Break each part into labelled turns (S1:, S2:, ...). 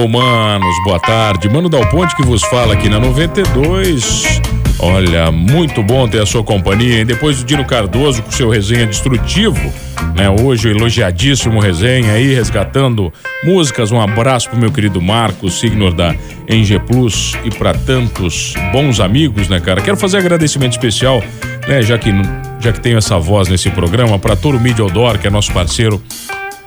S1: Hello, manos, boa tarde. Mano Dal Ponte que vos fala aqui na 92. Olha, muito bom ter a sua companhia. E depois do Dino Cardoso com seu resenha destrutivo, né? Hoje o elogiadíssimo resenha aí, resgatando músicas. Um abraço pro meu querido Marcos, signo da NG Plus e para tantos bons amigos, né, cara? Quero fazer agradecimento especial, né, já que já que tenho essa voz nesse programa, para Toro Media Outdoor, que é nosso parceiro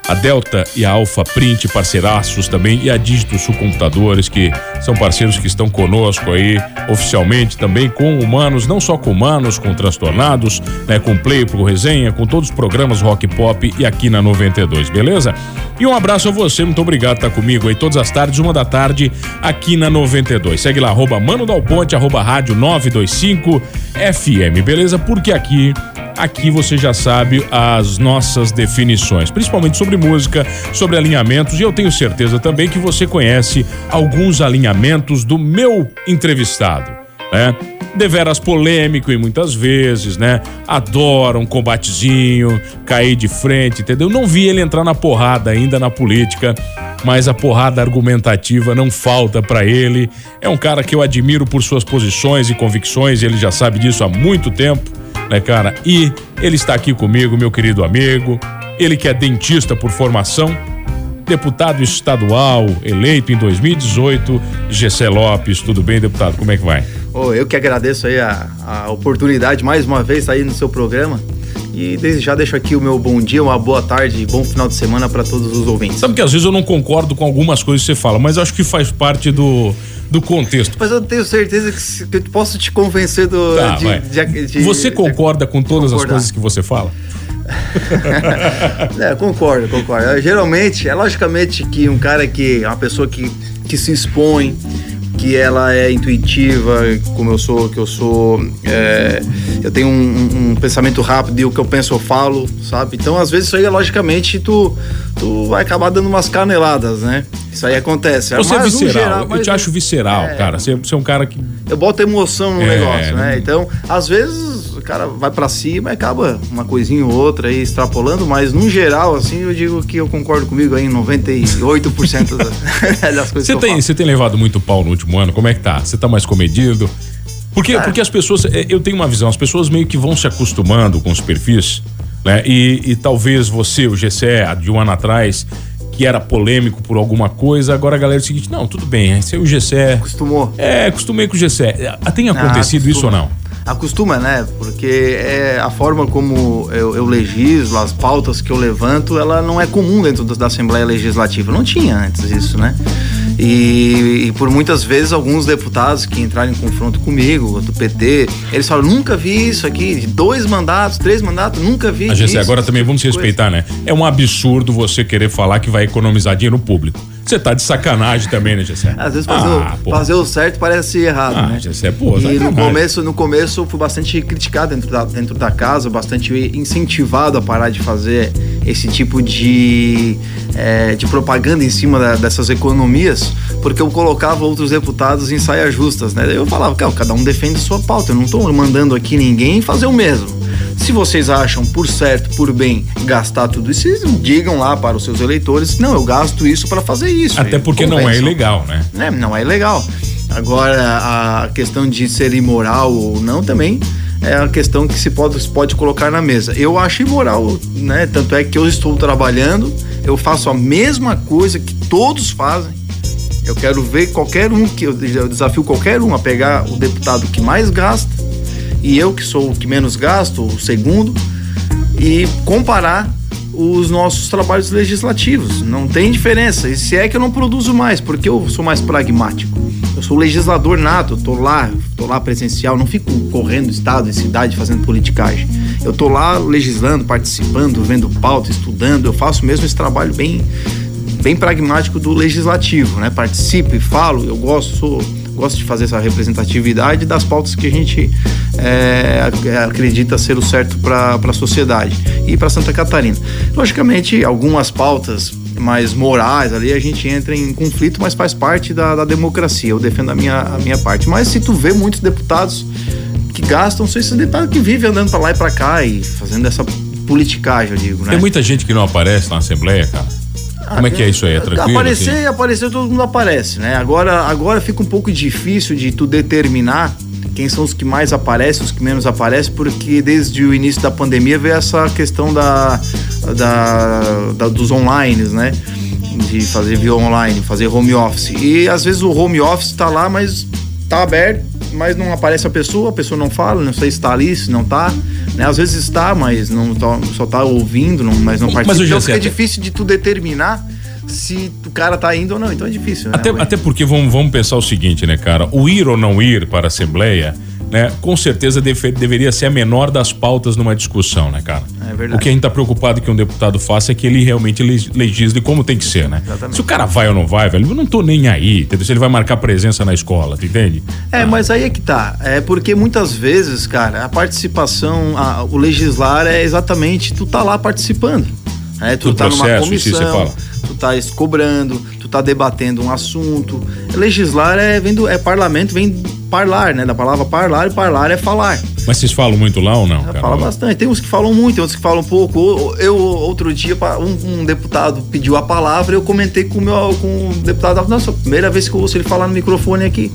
S1: a Delta e a Alfa Print, parceiraços também, e a Dígito Sul Computadores, que são parceiros que estão conosco aí oficialmente também com humanos, não só com humanos, com transtornados, né, com Play Pro Resenha, com todos os programas Rock Pop e aqui na 92, beleza? E um abraço a você, muito obrigado por estar comigo aí todas as tardes, uma da tarde, aqui na 92. Segue lá, arroba Mano Dal Ponte, arroba rádio 925 FM, beleza? Porque aqui Aqui você já sabe as nossas definições, principalmente sobre música, sobre alinhamentos, e eu tenho certeza também que você conhece alguns alinhamentos do meu entrevistado, né? Deveras polêmico e muitas vezes, né? Adora um combatezinho, cair de frente, entendeu? Não vi ele entrar na porrada ainda na política, mas a porrada argumentativa não falta para ele. É um cara que eu admiro por suas posições e convicções, ele já sabe disso há muito tempo né, cara? E ele está aqui comigo, meu querido amigo. Ele que é dentista por formação, deputado estadual, eleito em 2018, Gessé Lopes. Tudo bem, deputado? Como é que vai?
S2: Oh, eu que agradeço aí a, a oportunidade mais uma vez aí no seu programa. E desde já deixo aqui o meu bom dia, uma boa tarde, bom final de semana para todos os ouvintes.
S1: Sabe que às vezes eu não concordo com algumas coisas que você fala, mas acho que faz parte do, do contexto.
S2: Mas eu tenho certeza que, que eu posso te convencer do.
S1: Tá, de, de, de, você concorda com todas concordar. as coisas que você fala?
S2: é, concordo, concordo. Geralmente, é logicamente que um cara que. uma pessoa que, que se expõe, que ela é intuitiva, como eu sou, que eu sou. É, eu tenho um, um, pensamento rápido e o que eu penso eu falo, sabe? Então, às vezes, isso aí, logicamente, tu, tu vai acabar dando umas caneladas, né? Isso aí acontece.
S1: Você é mas, é visceral, geral, eu te acho visceral, é, cara. Você, você, é um cara que.
S2: Eu boto emoção no é, negócio, né? Então, às vezes, cara vai para cima e acaba uma coisinha ou outra aí extrapolando, mas no geral, assim, eu digo que eu concordo comigo aí em 98% das coisas
S1: você
S2: que
S1: tem, Você tem levado muito pau no último ano? Como é que tá? Você tá mais comedido? Porque, porque as pessoas, é, eu tenho uma visão, as pessoas meio que vão se acostumando com os perfis, né? E, e talvez você, o GCE, de um ano atrás, que era polêmico por alguma coisa, agora a galera é o seguinte, não, tudo bem, esse é o GCE.
S2: Acostumou.
S1: É, acostumei com o GCE. Tem acontecido ah, isso ou não?
S2: Acostuma, né? Porque é a forma como eu, eu, legislo, as pautas que eu levanto, ela não é comum dentro da Assembleia Legislativa. Não tinha antes isso, né? E, e, por muitas vezes alguns deputados que entraram em confronto comigo, do PT, eles falam, nunca vi isso aqui, de dois mandatos, três mandatos, nunca vi
S1: a isso. Agora também vamos se respeitar, né? É um absurdo você querer falar que vai economizar dinheiro público. Você tá de sacanagem também, né, Gessé?
S2: Às vezes fazer, ah, o, fazer o certo parece errado, ah, né?
S1: Gessé, pô,
S2: E no começo, no começo eu fui bastante criticado dentro da, dentro da casa, bastante incentivado a parar de fazer esse tipo de, é, de propaganda em cima da, dessas economias, porque eu colocava outros deputados em saias justas, né? Eu falava, cada um defende sua pauta, eu não tô mandando aqui ninguém fazer o mesmo. Se vocês acham por certo, por bem, gastar tudo isso, digam lá para os seus eleitores: não, eu gasto isso para fazer isso.
S1: Até porque não é ilegal, né?
S2: É, não é ilegal. Agora, a questão de ser imoral ou não também é a questão que se pode, pode colocar na mesa. Eu acho imoral, né? Tanto é que eu estou trabalhando, eu faço a mesma coisa que todos fazem. Eu quero ver qualquer um que eu desafio qualquer um a pegar o deputado que mais gasta e eu que sou o que menos gasto, o segundo, e comparar os nossos trabalhos legislativos. Não tem diferença. E se é que eu não produzo mais, porque eu sou mais pragmático. Eu sou legislador nato, tô lá, tô lá presencial, não fico correndo estado e cidade fazendo politicagem. Eu tô lá legislando, participando, vendo pauta, estudando. Eu faço mesmo esse trabalho bem bem pragmático do legislativo, né? Participo e falo, eu gosto, sou gosto de fazer essa representatividade das pautas que a gente é, acredita ser o certo para a sociedade e para Santa Catarina. Logicamente, algumas pautas mais morais ali a gente entra em conflito, mas faz parte da, da democracia. Eu defendo a minha, a minha parte. Mas se tu vê muitos deputados que gastam, são esses deputados que vivem andando para lá e para cá e fazendo essa politicagem, eu digo, né?
S1: Tem muita gente que não aparece na Assembleia, cara. Como é que é isso aí? É tranquilo?
S2: Aparecer, assim? aparecer, todo mundo aparece, né? Agora, agora fica um pouco difícil de tu determinar quem são os que mais aparecem, os que menos aparecem, porque desde o início da pandemia veio essa questão da, da, da dos online, né? De fazer via online, fazer home office. E às vezes o home office está lá, mas tá aberto, mas não aparece a pessoa, a pessoa não fala, não sei se está ali, se não está. Né? Às vezes está, mas não tá, só está ouvindo, não, mas não participa. Mas então fica difícil de tu determinar se o cara tá indo ou não. Então é difícil, né?
S1: Até, até porque vamos, vamos pensar o seguinte, né, cara? O ir ou não ir para a Assembleia né, com certeza deve, deveria ser a menor das pautas numa discussão, né, cara? É verdade. O que a gente tá preocupado que um deputado faça é que ele realmente legisle como tem que ser, né? Exatamente. Se o cara vai ou não vai, velho, eu não tô nem aí, entendeu? Se ele vai marcar presença na escola, tu entende?
S2: É, ah. mas aí é que tá. É porque muitas vezes, cara, a participação, a, o legislar é exatamente tu tá lá participando. Né? Tu Do tá processo, numa comissão, tu tá cobrando, tu tá debatendo um assunto. Legislar é, vem do, é parlamento, vem parlar, né? Da palavra parlar, e parlar é falar.
S1: Mas vocês falam muito lá ou não?
S2: Fala bastante. Tem uns que falam muito, outros que falam pouco. Eu, outro dia, um, um deputado pediu a palavra, eu comentei com o meu com o deputado. Nossa, primeira vez que eu ouço ele falar no microfone aqui.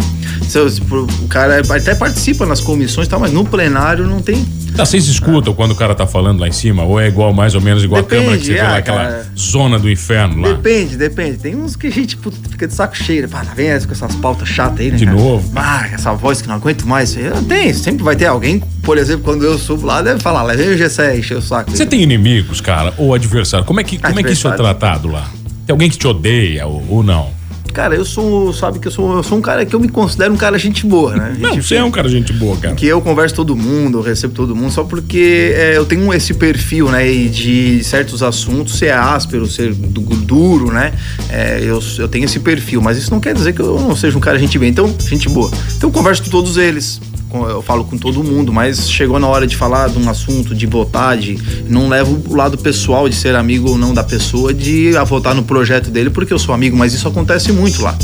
S2: O cara até participa nas comissões, tá, mas no plenário não tem
S1: Tá, vocês escutam quando o cara tá falando lá em cima? Ou é igual, mais ou menos igual depende, a câmera que você é, vê lá, aquela cara, zona do inferno lá?
S2: Depende, depende. Tem uns que a gente puta, fica de saco cheio. Né? Pá, lá vem com essas pautas chatas aí, né?
S1: De cara? novo?
S2: Ah, essa voz que não aguento mais. Tem, sempre vai ter alguém, por exemplo, quando eu subo lá, deve falar, lá vem o Gessé encher o saco.
S1: Você tem inimigos, cara, ou adversário? Como é que, como é que isso é tratado lá? Tem alguém que te odeia ou, ou não?
S2: Cara, eu sou, sabe que eu sou, eu sou um cara que eu me considero um cara gente boa, né?
S1: Gente, não, você é um cara gente boa, cara.
S2: Que eu converso todo mundo, eu recebo todo mundo, só porque é, eu tenho esse perfil, né? De certos assuntos ser áspero, ser duro, né? É, eu, eu tenho esse perfil, mas isso não quer dizer que eu não seja um cara gente bem. Então, gente boa. Então eu converso com todos eles eu falo com todo mundo, mas chegou na hora de falar de um assunto, de votar, de não levo o lado pessoal de ser amigo ou não da pessoa, de a votar no projeto dele porque eu sou amigo, mas isso acontece muito lá.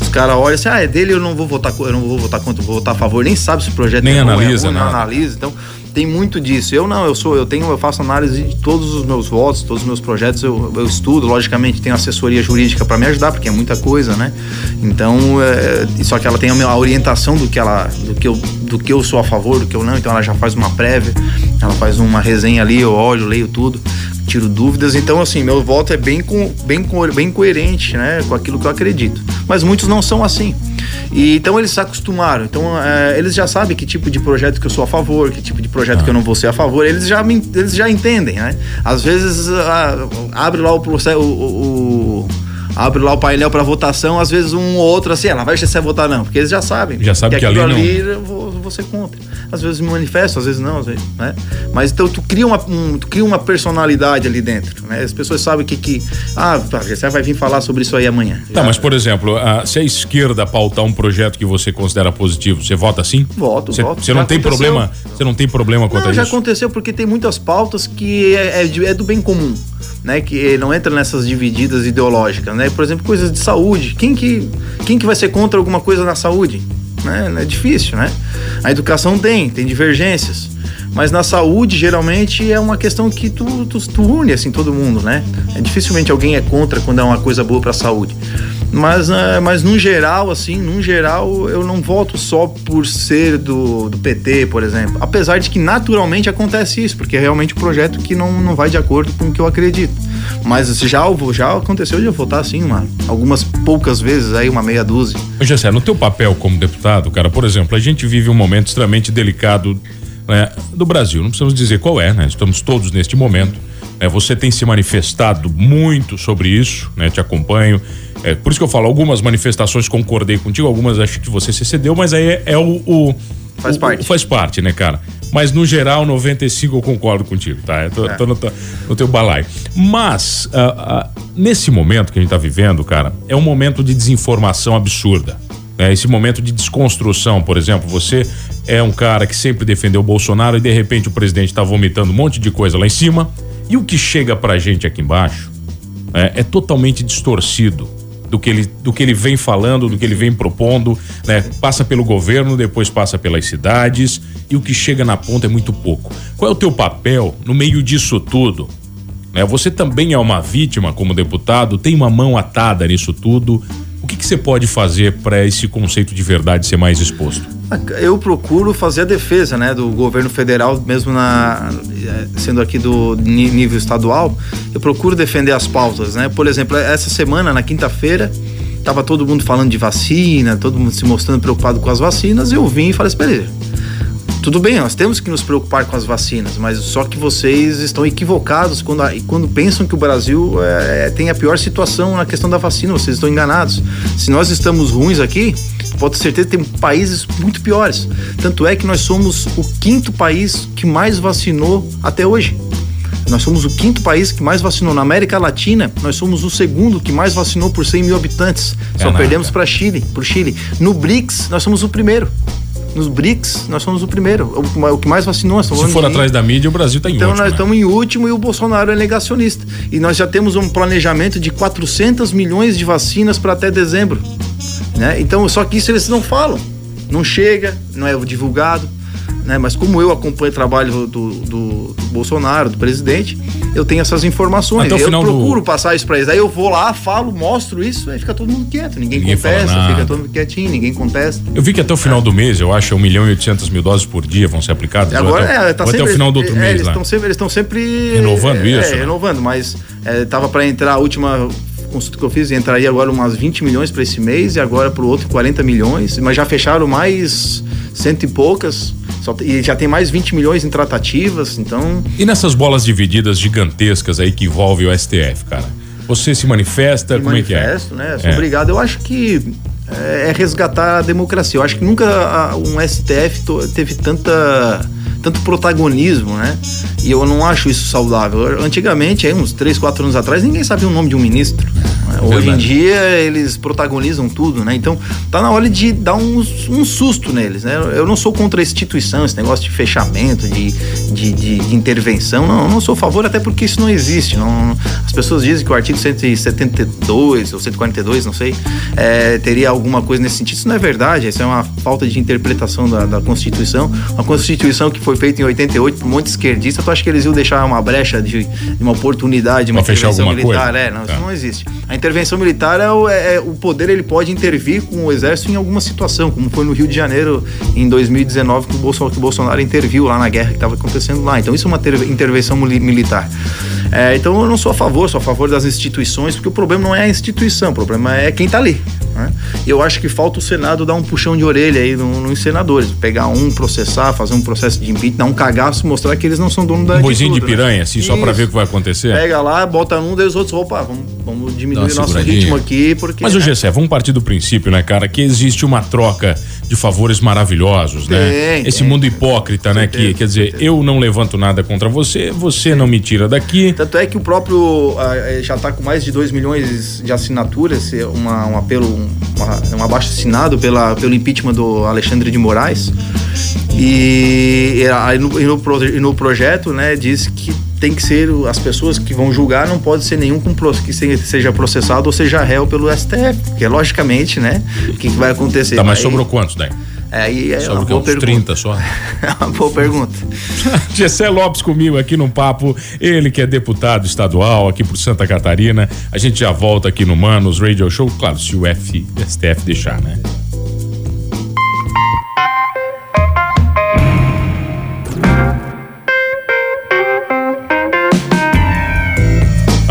S2: Os caras olham assim, ah, é dele, eu não vou votar, eu não vou votar contra, vou votar a favor, nem sabe se o projeto
S1: nem
S2: é
S1: analisa,
S2: bom, é bom, não analisa, então tem muito disso. Eu não, eu sou, eu tenho, eu faço análise de todos os meus votos, todos os meus projetos, eu, eu estudo, logicamente tenho assessoria jurídica para me ajudar, porque é muita coisa, né? Então, é, só que ela tem a, orientação do que ela, do que eu, do que eu sou a favor, do que eu não, então ela já faz uma prévia, ela faz uma resenha ali, eu olho, leio tudo tiro dúvidas. Então, assim, meu voto é bem, com, bem, bem coerente, né, com aquilo que eu acredito. Mas muitos não são assim. E, então eles se acostumaram. Então é, eles já sabem que tipo de projeto que eu sou a favor, que tipo de projeto ah. que eu não vou ser a favor. Eles já, me, eles já entendem, né? Às vezes ah, abre lá o processo, o, o, abre lá o painel para votação, às vezes um ou outro assim, ela vai se votar não, porque eles já sabem.
S1: Já sabem que, que ali, ali
S2: não... você contra. Às vezes me manifesto, às vezes não, às vezes, né? Mas então tu cria uma, um, tu cria uma personalidade ali dentro, né? As pessoas sabem que que ah, você vai vir falar sobre isso aí amanhã.
S1: Tá, já... mas por exemplo, a, se a esquerda pautar um projeto que você considera positivo, você vota sim?
S2: Voto,
S1: você,
S2: voto.
S1: Você não tem problema, você não tem problema quanto
S2: não,
S1: a
S2: isso? Já aconteceu porque tem muitas pautas que é, é, é do bem comum né, que não entra nessas divididas ideológicas, né? Por exemplo, coisas de saúde. Quem que, quem que vai ser contra alguma coisa na saúde? Né? É difícil, né? A educação tem, tem divergências. Mas na saúde, geralmente, é uma questão que tu, tu, tu une, assim, todo mundo, né? É, dificilmente alguém é contra quando é uma coisa boa para a saúde. Mas, uh, mas no geral, assim, no geral, eu não voto só por ser do, do PT, por exemplo. Apesar de que naturalmente acontece isso, porque é realmente um projeto que não, não vai de acordo com o que eu acredito. Mas já, já aconteceu de eu votar assim, mano. Algumas poucas vezes aí, uma meia dúzia.
S1: Gessé, no teu papel como deputado, cara, por exemplo, a gente vive um momento extremamente delicado né, do Brasil. Não precisamos dizer qual é, né? Estamos todos neste momento É, você tem se manifestado muito sobre isso, né? Te acompanho. É, por isso que eu falo, algumas manifestações concordei contigo, algumas acho que você se cedeu, mas aí é, é o, o,
S2: Faz
S1: o,
S2: parte.
S1: O, faz parte, né, cara? Mas no geral, 95 eu concordo contigo, tá? Eu tô,
S2: É.
S1: tô no, no teu balaio. Mas, ah, ah, nesse momento que a gente tá vivendo, cara, é um momento de desinformação absurda. né? Esse momento de desconstrução, por exemplo, você é um cara que sempre defendeu o Bolsonaro e de repente o presidente tá vomitando um monte de coisa lá em cima. E o que chega pra gente aqui embaixo é, é totalmente distorcido do que, ele, do que ele vem falando, do que ele vem propondo, né? Passa pelo governo, depois passa pelas cidades e o que chega na ponta é muito pouco. Qual é o teu papel no meio disso tudo? Né? Você também é uma vítima como deputado, tem uma mão atada nisso tudo. O que, que você pode fazer para esse conceito de verdade ser mais exposto?
S2: Eu procuro fazer a defesa, né, do governo federal, mesmo na eh, sendo aqui do nível estadual, eu procuro defender as pautas, né? Por exemplo, essa semana na quinta-feira tava todo mundo falando de vacina, todo mundo se mostrando preocupado com as vacinas, e eu vim e falei assim, beleza. Tudo bem, nós temos que nos preocupar com as vacinas, mas só que vocês estão equivocados quando, quando pensam que o Brasil eh, tem a pior situação na questão da vacina. Vocês estão enganados. Se nós estamos ruins aqui, pode ter certeza que tem países muito piores. Tanto é que nós somos o quinto país que mais vacinou até hoje. Nós somos o quinto país que mais vacinou. Na América Latina, nós somos o segundo que mais vacinou por 100 mil habitantes.
S1: É
S2: Só
S1: nada.
S2: perdemos para Chile, pro Chile. No BRICS, nós somos o primeiro. Nos BRICS, nós somos o primeiro. O, o que mais vacinou. nós
S1: Se for
S2: de-
S1: atrás da mídia, o Brasil tá em
S2: então
S1: último,
S2: nós
S1: né?
S2: estamos em último e o Bolsonaro é negacionista. E nós já temos um planejamento de 400 milhões de vacinas para até dezembro. Né? Então, só que isso eles não falam. Não chega, não é divulgado. Né? Mas como eu acompanho o trabalho do, do- do Bolsonaro, do presidente, eu tenho essas informações.
S1: Até o
S2: eu
S1: final do-
S2: procuro passar isso para eles. Aí eu vou lá, falo, mostro isso, aí fica todo mundo quieto. Ninguém,
S1: Ninguém
S2: contesta, fica todo mundo quietinho, ninguém contesta.
S1: Eu vi que até o final do mês, eu acho, 1 milhão e 800 mil doses por dia vão ser aplicadas.
S2: Agora,
S1: até,
S2: é, tá
S1: ou até
S2: sempre,
S1: o final do outro
S2: é,
S1: mês
S2: eles
S1: lá.
S2: estão sempre, eles estão sempre
S1: Renovando
S2: é,
S1: isso,
S2: É,
S1: né?
S2: renovando, mas é, tava para entrar a última consulta que eu fiz, entraria agora umas 20 milhões para esse mês e agora para o outro 40 milhões, mas já fecharam mais cento e poucas. Só e já tem mais 20 milhões em tratativas, então
S1: E nessas bolas divididas gigantescas aí que envolve o STF, cara? Você se manifesta,
S2: me
S1: como é que é?
S2: manifesto, né? Sou
S1: É.
S2: obrigado. Eu acho que é, é resgatar a democracia. Eu acho que nunca um STF teve tanta tanto protagonismo, né? E eu não acho isso saudável. Antigamente, aí, uns 3, 4 anos atrás, ninguém sabia o nome de um ministro. né? Hoje em dia, eles protagonizam tudo, né? Então, tá na hora de dar um, um susto neles, né? Eu não sou contra a instituição, esse negócio de fechamento, de, de, de- de intervenção. Não, eu não sou a favor, até porque isso não existe. Não, as pessoas dizem que o artigo 172 ou 142, não sei, é, teria alguma coisa nesse sentido. Isso não é verdade, isso é uma falta de interpretação da, da Constituição. Uma Constituição que foi feita em 88 por um monte de esquerdista, tu acha que eles iam deixar uma brecha de, de uma oportunidade, uma
S1: Pra
S2: intervenção militar?
S1: coisa?
S2: É, não,
S1: Tá.
S2: isso não existe. A intervenção militar é o, é- é o poder, ele pode intervir com o exército em alguma situação, como foi no Rio de Janeiro em 2019 que o Bolsonaro, que o Bolsonaro interviu lá na guerra que estava acontecendo lá. Então isso é uma ter- intervenção mili- militar. É, então eu não sou a favor, sou a favor das instituições, porque o problema não é a instituição, o problema é quem está ali. Né? E eu acho que falta o Senado dar um puxão de orelha aí no- nos senadores, pegar um, processar, fazer um processo de impeachment, dar um cagaço, mostrar que eles não são donos da
S1: Um boizinho de
S2: tudo, né?
S1: piranha, assim, só pra
S2: Isso.
S1: ver o que vai acontecer?
S2: Pega lá, bota num, daí os outros, opa, vamos, vamos diminuir nosso ritmo aqui, porque.
S1: Mas o
S2: né?
S1: Gessé, vamos partir do princípio, né, cara, que existe uma troca de favores maravilhosos, né?
S2: Tem,
S1: Esse
S2: tem.
S1: mundo hipócrita, né, que quer dizer,
S2: certeza.
S1: eu não levanto nada contra você, você não me tira daqui.
S2: Tanto é que o próprio ah, eh, já está com mais de 2 milhões de assinaturas, eh, uma, um apelo, um, uma, um abaixo assinado pela, pelo impeachment do Alexandre de Moraes. E, e no, e no, e no projeto, né, diz que tem que ser as pessoas que vão julgar não pode ser nenhum que se- seja processado ou seja réu pelo STF, porque logicamente, né, o que, que vai acontecer?
S1: Tá, mas sobrou quantos daí?
S2: É, aí é
S1: Sobrou
S2: uma
S1: o quê?
S2: boa
S1: Uns
S2: pergunta.
S1: 30 só?
S2: É uma boa pergunta.
S1: Gessé Lopes comigo aqui no papo, ele que é deputado estadual aqui por Santa Catarina. A gente já volta aqui no Manos Radio Show, claro, se o F, STF deixar, né?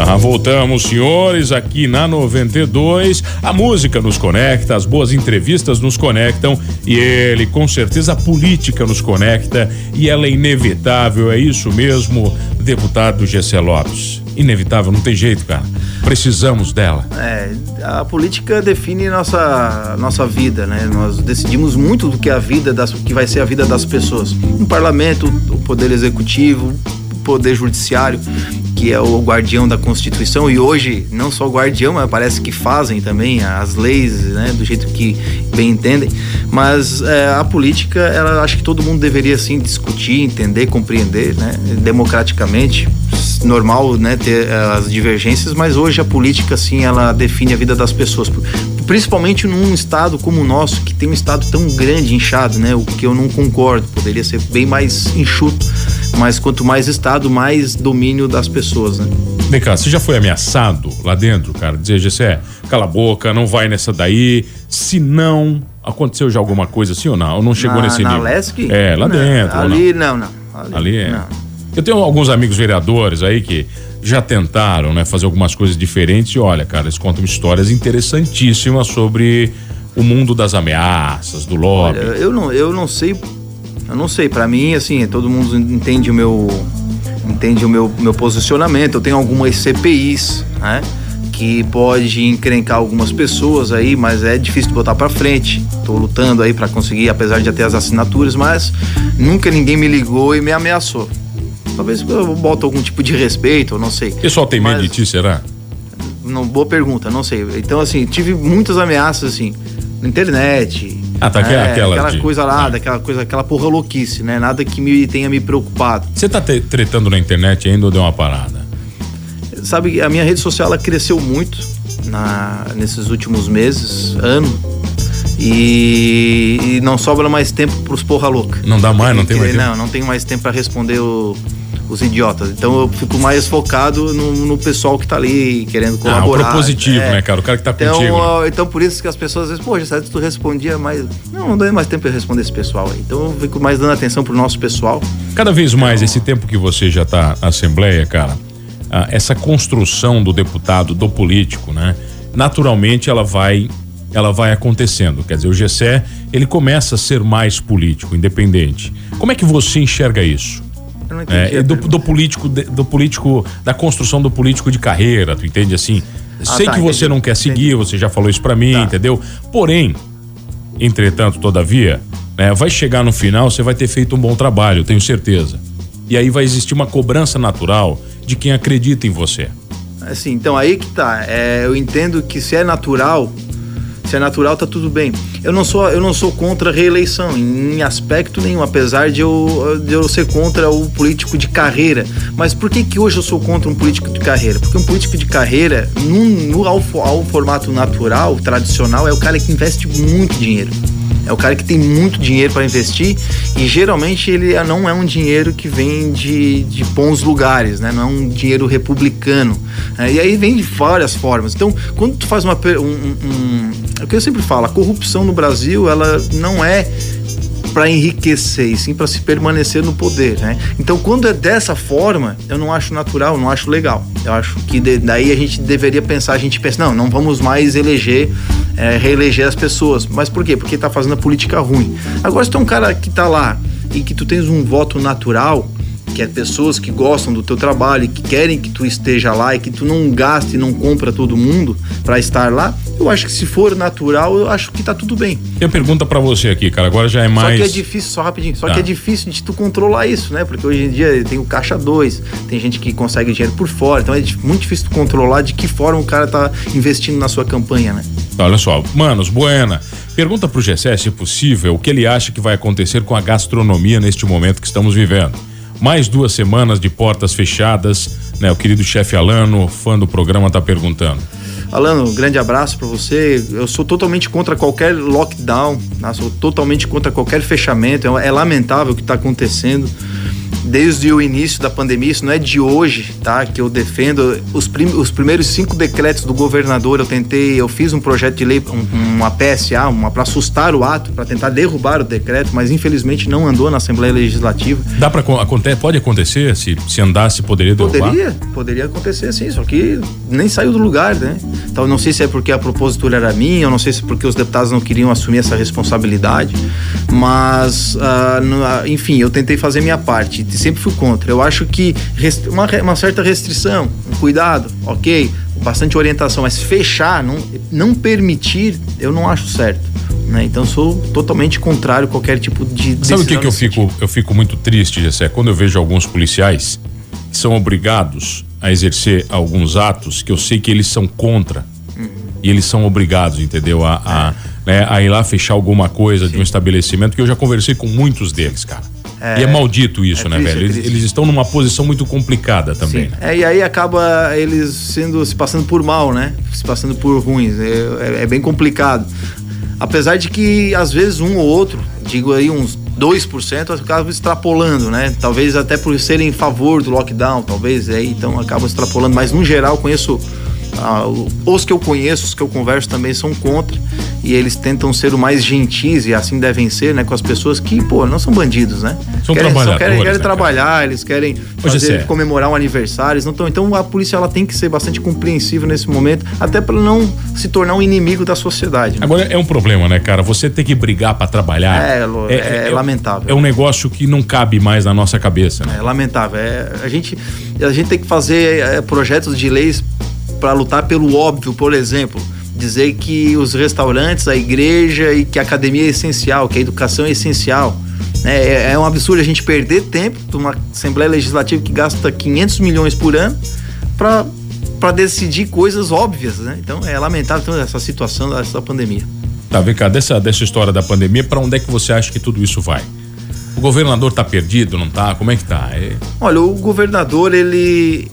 S1: Ah, voltamos, senhores, aqui na 92. A música nos conecta, as boas entrevistas nos conectam e ele, com certeza, a política nos conecta e ela é inevitável, é isso mesmo, deputado Gessé Lopes. Inevitável, não tem jeito, cara. Precisamos dela.
S2: É, a política define nossa, nossa vida, né? Nós decidimos muito do que é a vida das, que vai ser a vida das pessoas. O parlamento, o poder executivo, o poder judiciário que é o guardião da Constituição, e hoje não só guardião, mas parece que fazem também as leis, né, do jeito que bem entendem. Mas é, a política, ela acho que todo mundo deveria sim discutir, entender, compreender, né, democraticamente. Normal, né, ter é, as divergências, mas hoje a política, sim, ela define a vida das pessoas. Principalmente num estado como o nosso, que tem um estado tão grande, inchado, né, o que eu não concordo, poderia ser bem mais enxuto mas quanto mais Estado, mais domínio das pessoas, né?
S1: Vem cá, você já foi ameaçado lá dentro, cara? Dizer, Gessé, cala a boca, não vai nessa daí. Se não, aconteceu já alguma coisa assim ou não? Ou não chegou
S2: na,
S1: nesse
S2: na
S1: nível?
S2: Lesc?
S1: É, lá
S2: não,
S1: dentro.
S2: Ali não, não.
S1: Ali, ali é. Não. Eu tenho alguns amigos vereadores aí que já tentaram, né, fazer algumas coisas diferentes e olha, cara, eles contam histórias interessantíssimas sobre o mundo das ameaças, do lobby. Olha,
S2: eu não, eu não sei eu não sei, para mim, assim, todo mundo entende o meu entende o meu, meu posicionamento. Eu tenho algumas CPIs, né? Que pode encrencar algumas pessoas aí, mas é difícil de botar para frente. Tô lutando aí para conseguir, apesar de já ter as assinaturas, mas nunca ninguém me ligou e me ameaçou. Talvez eu boto algum tipo de respeito, eu não sei. O
S1: pessoal tem medo de ti, será?
S2: Não, boa pergunta, não sei. Então, assim, tive muitas ameaças, assim, na internet,
S1: ah, tá, é,
S2: aquela,
S1: aquela
S2: de... coisa lá, ah. daquela coisa, aquela porra louquice, né? Nada que me tenha me preocupado.
S1: Você tá tretando na internet ainda ou deu uma parada?
S2: Sabe, a minha rede social ela cresceu muito na, nesses últimos meses, ano. E, e não sobra mais tempo pros porra louca.
S1: Não dá mais, não tem mais
S2: tempo? Não, não tenho mais tempo para responder o os idiotas. Então eu fico mais focado no, no pessoal que tá ali querendo colaborar.
S1: Ah, o propositivo, é. né, cara? O cara que tá
S2: então,
S1: contigo.
S2: Né? Então por isso que as pessoas às vezes, poxa, sabe, tu respondia mais. Não, não dá mais tempo pra responder esse pessoal aí. Então eu fico mais dando atenção pro nosso pessoal.
S1: Cada vez mais, então... esse tempo que você já tá na Assembleia, cara, ah, essa construção do deputado, do político, né? Naturalmente ela vai ela vai acontecendo. Quer dizer, o Gessé, ele começa a ser mais político, independente. Como é que você enxerga isso? É, do, do, político, do político, da construção do político de carreira, tu entende assim? Ah, Sei tá, que você entendi. não quer seguir, entendi. você já falou isso para mim, tá. entendeu? Porém, entretanto, todavia, né, vai chegar no final, você vai ter feito um bom trabalho, tenho certeza. E aí vai existir uma cobrança natural de quem acredita em você.
S2: Assim, então aí que tá. É, eu entendo que se é natural, é natural, tá tudo bem. Eu não sou, eu não sou contra a reeleição, em aspecto nenhum, apesar de eu, de eu ser contra o político de carreira. Mas por que, que hoje eu sou contra um político de carreira? Porque um político de carreira, no, no ao, ao formato natural, tradicional, é o cara que investe muito dinheiro. É o cara que tem muito dinheiro para investir e geralmente ele não é um dinheiro que vem de, de bons lugares, né? Não é um dinheiro republicano. É, e aí vem de várias formas. Então, quando tu faz uma um, um, é o que eu sempre falo, a corrupção no Brasil ela não é para enriquecer, e sim para se permanecer no poder, né? Então, quando é dessa forma, eu não acho natural, não acho legal. Eu acho que de, daí a gente deveria pensar, a gente pensa, não, não vamos mais eleger, é, reeleger as pessoas. Mas por quê? Porque tá fazendo a política ruim. Agora, se é um cara que tá lá e que tu tens um voto natural, que é pessoas que gostam do teu trabalho que querem que tu esteja lá e que tu não gaste e não compra todo mundo para estar lá, eu acho que se for natural, eu acho que tá tudo bem.
S1: Tem pergunta para você aqui, cara, agora já é mais...
S2: Só que é difícil, só rapidinho, só tá. que é difícil de tu controlar isso, né? Porque hoje em dia tem o caixa 2, tem gente que consegue dinheiro por fora, então é muito difícil tu controlar de que forma o cara tá investindo na sua campanha, né?
S1: Olha só, Manos, Buena, pergunta pro Gessé, se possível, o que ele acha que vai acontecer com a gastronomia neste momento que estamos vivendo mais duas semanas de portas fechadas, né? O querido chefe Alano, fã do programa, tá perguntando.
S2: Alano, grande abraço para você. Eu sou totalmente contra qualquer lockdown, né? sou totalmente contra qualquer fechamento. É, é lamentável o que está acontecendo. Desde o início da pandemia, isso não é de hoje, tá? Que eu defendo os, prim os primeiros cinco decretos do governador. Eu tentei, eu fiz um projeto de lei, um, uma PSA, uma para assustar o ato, para tentar derrubar o decreto, mas infelizmente não andou na Assembleia Legislativa.
S1: Dá para acontecer? Pode acontecer se se andasse poderia derrubar?
S2: Poderia, poderia acontecer sim, só que nem saiu do lugar, né? Então não sei se é porque a propositura era minha, ou não sei se é porque os deputados não queriam assumir essa responsabilidade, mas uh, enfim, eu tentei fazer minha parte sempre fui contra. Eu acho que uma, uma certa restrição, um cuidado, ok, bastante orientação, mas fechar, não, não permitir, eu não acho certo. Né? Então sou totalmente contrário a qualquer tipo de
S1: Sabe o que, que eu fico eu fico muito triste, Jessé? Quando eu vejo alguns policiais que são obrigados a exercer alguns atos que eu sei que eles são contra uhum. e eles são obrigados, entendeu? A, a, é. né, a ir lá fechar alguma coisa Sim. de um estabelecimento que eu já conversei com muitos deles, cara. É, e é maldito isso, é né, triste, velho? Eles, eles, estão numa posição muito complicada também. Né?
S2: É, e aí acaba eles sendo se passando por mal, né? Se passando por ruins. É, é, é bem complicado. Apesar de que às vezes um ou outro, digo aí uns 2%, acabam extrapolando, né? Talvez até por serem em favor do lockdown, talvez aí então acabam extrapolando, mas no geral conheço ah, os que eu conheço, os que eu converso também são contra e eles tentam ser o mais gentis e assim devem ser, né, com as pessoas que, pô, não são bandidos, né?
S1: São querem, trabalhadores.
S2: Querem, querem
S1: né,
S2: trabalhar, cara? eles querem fazer, comemorar um aniversário, não tão, então a polícia ela tem que ser bastante compreensiva nesse momento, até para não se tornar um inimigo da sociedade.
S1: Né? Agora é um problema, né, cara? Você ter que brigar para trabalhar.
S2: É, é, é, é, lamentável.
S1: É um negócio que não cabe mais na nossa cabeça. Né?
S2: É lamentável. É, a gente a gente tem que fazer é, projetos de leis para lutar pelo óbvio, por exemplo, dizer que os restaurantes, a igreja e que a academia é essencial, que a educação é essencial. Né? É, é um absurdo a gente perder tempo de uma Assembleia Legislativa que gasta 500 milhões por ano para para decidir coisas óbvias, né? Então é lamentável essa situação dessa pandemia.
S1: Tá, vem cá, dessa, dessa história da pandemia, para onde é que você acha que tudo isso vai? O governador tá perdido, não tá? Como é que tá? É...
S2: Olha, o governador, ele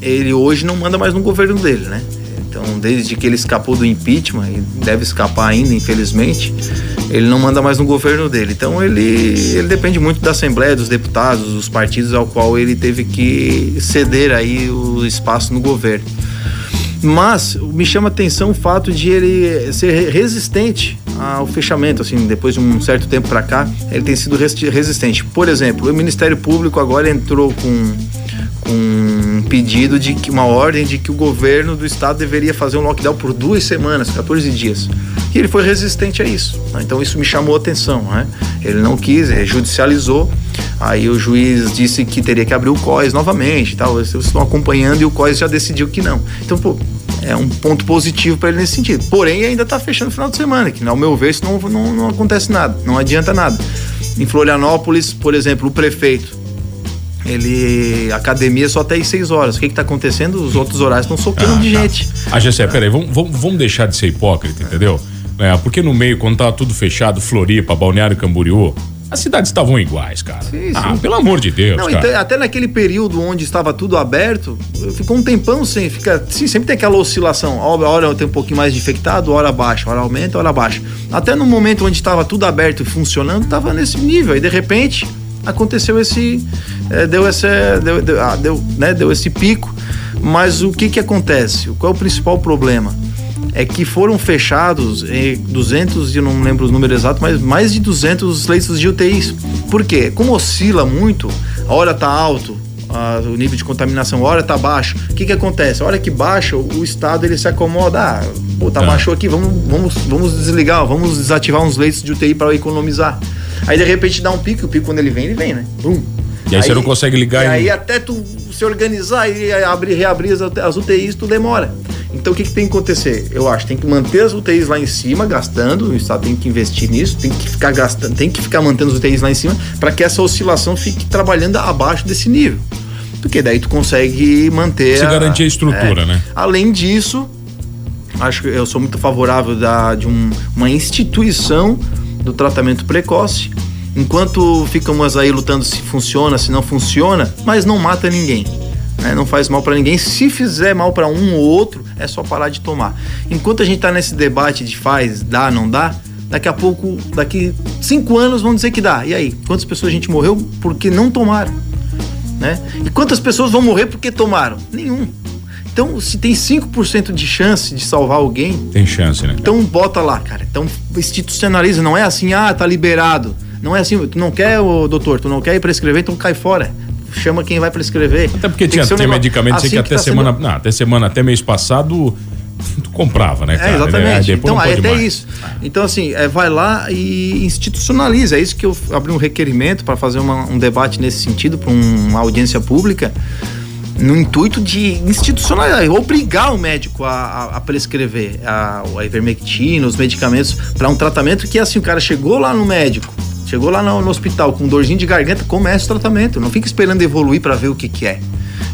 S2: ele hoje não manda mais no governo dele, né? Então, desde que ele escapou do impeachment, e deve escapar ainda, infelizmente, ele não manda mais no governo dele. Então, ele, ele depende muito da Assembleia, dos deputados, dos partidos ao qual ele teve que ceder aí o espaço no governo. Mas me chama atenção o fato de ele ser resistente ao fechamento, assim, depois de um certo tempo para cá, ele tem sido resistente. Por exemplo, o Ministério Público agora entrou com um pedido de que uma ordem de que o governo do estado deveria fazer um lockdown por duas semanas, 14 dias. E ele foi resistente a isso. Né? Então isso me chamou a atenção. Né? Ele não quis, ele judicializou. Aí o juiz disse que teria que abrir o COIS novamente. Tal. Vocês estão acompanhando e o COIS já decidiu que não. Então, pô, é um ponto positivo para ele nesse sentido. Porém, ainda está fechando o final de semana, que ao meu ver, isso não, não, não acontece nada, não adianta nada. Em Florianópolis, por exemplo, o prefeito ele. Academia só até às 6 horas. O que, que tá acontecendo? Os outros horários estão socando ah, de tá. gente.
S1: Ah, Gessé, peraí, vamos, vamos deixar de ser hipócrita, entendeu? É, porque no meio, quando tava tudo fechado, Floripa, Balneário Camboriú, as cidades estavam iguais, cara. Sim, ah, sim. Ah, pelo amor de Deus, Não,
S2: cara. até naquele período onde estava tudo aberto, ficou um tempão sem, fica, sim, sempre tem aquela oscilação. A hora tem um pouquinho mais de infectado, hora baixa, hora aumenta, hora baixa. Até no momento onde estava tudo aberto e funcionando, estava nesse nível. E de repente, aconteceu esse é, deu essa deu, deu, ah, deu, né, deu esse pico mas o que que acontece qual é o principal problema é que foram fechados em 200 eu não lembro os números exatos mas mais de 200 leitos de UTIs por quê como oscila muito a hora tá alto a, o nível de contaminação, a hora tá baixo. O que que acontece? A hora que baixa, o, o estado ele se acomoda. Ah, pô, tá, tá. baixou aqui, vamos, vamos, vamos desligar, vamos desativar uns leitos de UTI para economizar. Aí de repente dá um pico, o pico quando ele vem, ele vem, né? Bum.
S1: E aí, aí, você não consegue ligar
S2: e aí até tu se organizar e abrir, reabrir as, as UTIs, tu demora. Então o que, que, tem que acontecer? Eu acho tem que manter as UTIs lá em cima, gastando, o Estado tem que investir nisso, tem que ficar gastando, tem que ficar mantendo as UTIs lá em cima para que essa oscilação fique trabalhando abaixo desse nível. Porque daí tu consegue manter.
S1: Se a, garantir a estrutura, é. né?
S2: Além disso, acho que eu sou muito favorável da, de um, uma instituição do tratamento precoce Enquanto ficamos aí lutando se funciona, se não funciona, mas não mata ninguém. Né? Não faz mal para ninguém. Se fizer mal para um ou outro, é só parar de tomar. Enquanto a gente está nesse debate de faz, dá, não dá, daqui a pouco, daqui cinco anos vão dizer que dá. E aí, quantas pessoas a gente morreu porque não tomaram? né? E quantas pessoas vão morrer porque tomaram? Nenhum. Então, se tem 5% de chance de salvar alguém.
S1: Tem chance, né?
S2: Então, bota lá, cara. Então, institucionaliza. Não é assim, ah, tá liberado. Não é assim, tu não quer, ô, doutor, tu não quer ir prescrever, então cai fora. Chama quem vai prescrever.
S1: Até porque tinha, um medicamentos assim que, até que tá semana. Sendo... Não, até semana, até mês passado tu comprava, né,
S2: cara? É, exatamente. então, aí até mais. isso. Então, assim, é, vai lá e institucionaliza. É isso que eu abri um requerimento para fazer uma, um debate nesse sentido, para um, uma audiência pública no intuito de institucionalizar, obrigar o médico a, a, a prescrever a, a ivermectina, os medicamentos para um tratamento que assim o cara chegou lá no médico, chegou lá no, no hospital com dorzinho de garganta, começa o tratamento, não fica esperando evoluir para ver o que que é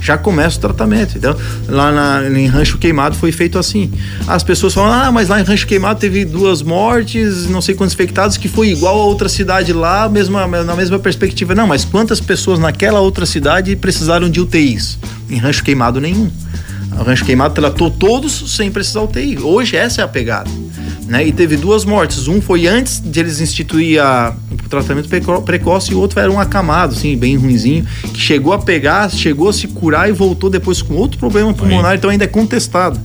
S2: já começa o tratamento. Então, lá na, em Rancho Queimado foi feito assim. As pessoas falam, ah, mas lá em Rancho Queimado teve duas mortes, não sei quantos infectados, que foi igual a outra cidade lá, mesma, na mesma perspectiva. Não, mas quantas pessoas naquela outra cidade precisaram de UTIs? Em Rancho Queimado, nenhum. O Rancho Queimado tratou todos sem precisar UTI. Hoje essa é a pegada. Né? E teve duas mortes. Um foi antes de eles instituir a, tratamento precoce e o outro era um acamado, assim, bem ruinzinho, que chegou a pegar, chegou a se curar e voltou depois com outro problema pulmonar, Aí. então ainda é contestado.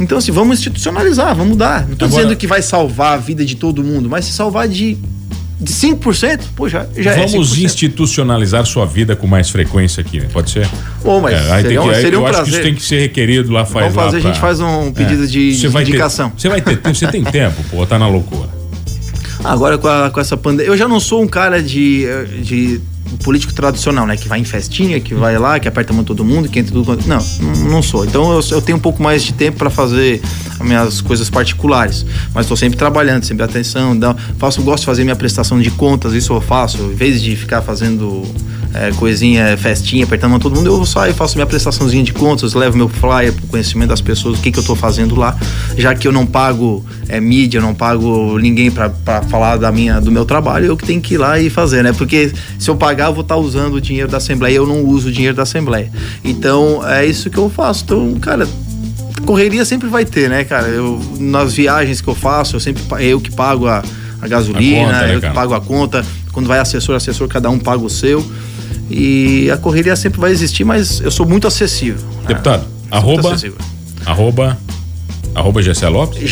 S2: Então, assim, vamos institucionalizar, vamos mudar. Não estou dizendo que vai salvar a vida de todo mundo, mas se salvar de de 5%, pô, já, já
S1: é Vamos é institucionalizar sua vida com mais frequência aqui, né? pode ser?
S2: Bom, mas é, seria, que,
S1: seria
S2: um
S1: eu
S2: prazer.
S1: acho que isso tem que ser requerido lá, faz
S2: Vamos fazer,
S1: pra...
S2: a gente faz um pedido é. de, de indicação.
S1: Você vai ter, você tem tempo, pô, tá na loucura.
S2: Agora com, a, com essa pandemia, eu já não sou um cara de, de político tradicional, né? Que vai em festinha, que vai lá, que aperta muito todo mundo, que entra tudo. Não, não sou. Então eu, eu tenho um pouco mais de tempo para fazer as minhas coisas particulares. Mas estou sempre trabalhando, sempre atenção. Faço, gosto de fazer minha prestação de contas, isso eu faço. Em vez de ficar fazendo é, coisinha, festinha, apertando todo mundo, eu saio, faço minha prestaçãozinha de contas, levo meu flyer pro conhecimento das pessoas, o que, que eu estou fazendo lá. Já que eu não pago é, mídia, não pago ninguém para falar da minha, do meu trabalho, eu que tenho que ir lá e fazer, né? Porque se eu pagar, eu vou estar tá usando o dinheiro da Assembleia, eu não uso o dinheiro da Assembleia. Então, é isso que eu faço. Então, cara, correria sempre vai ter, né, cara? Eu, nas viagens que eu faço, eu sempre eu que pago a, a gasolina, a conta, né, eu que pago a conta. Quando vai assessor, assessor, cada um paga o seu. E a correria sempre vai existir, mas eu sou muito acessível.
S1: Deputado, né? arroba, arroba Arroba Gessé Lopes?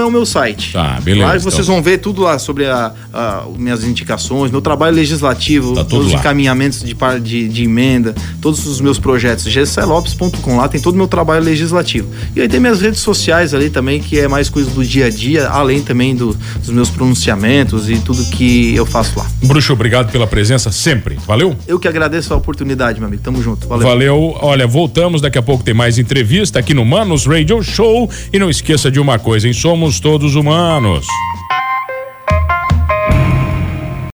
S2: É o meu site.
S1: Tá, beleza.
S2: Lá vocês então. vão ver tudo lá sobre a, a, minhas indicações, meu trabalho legislativo, tá todos os encaminhamentos de, de, de, emenda, todos os meus projetos. GesséLopes.com, lá tem todo o meu trabalho legislativo. E aí tem minhas redes sociais ali também, que é mais coisa do dia a dia, além também do, dos meus pronunciamentos e tudo que eu faço lá.
S1: Bruxo, obrigado pela presença sempre. Valeu?
S2: Eu que agradeço a oportunidade, meu amigo. Tamo junto. Valeu.
S1: Valeu. Olha, voltamos. Daqui a pouco tem mais entrevista aqui no Manos Radio Show. E não esqueça de uma coisa, em Somos Todos Humanos.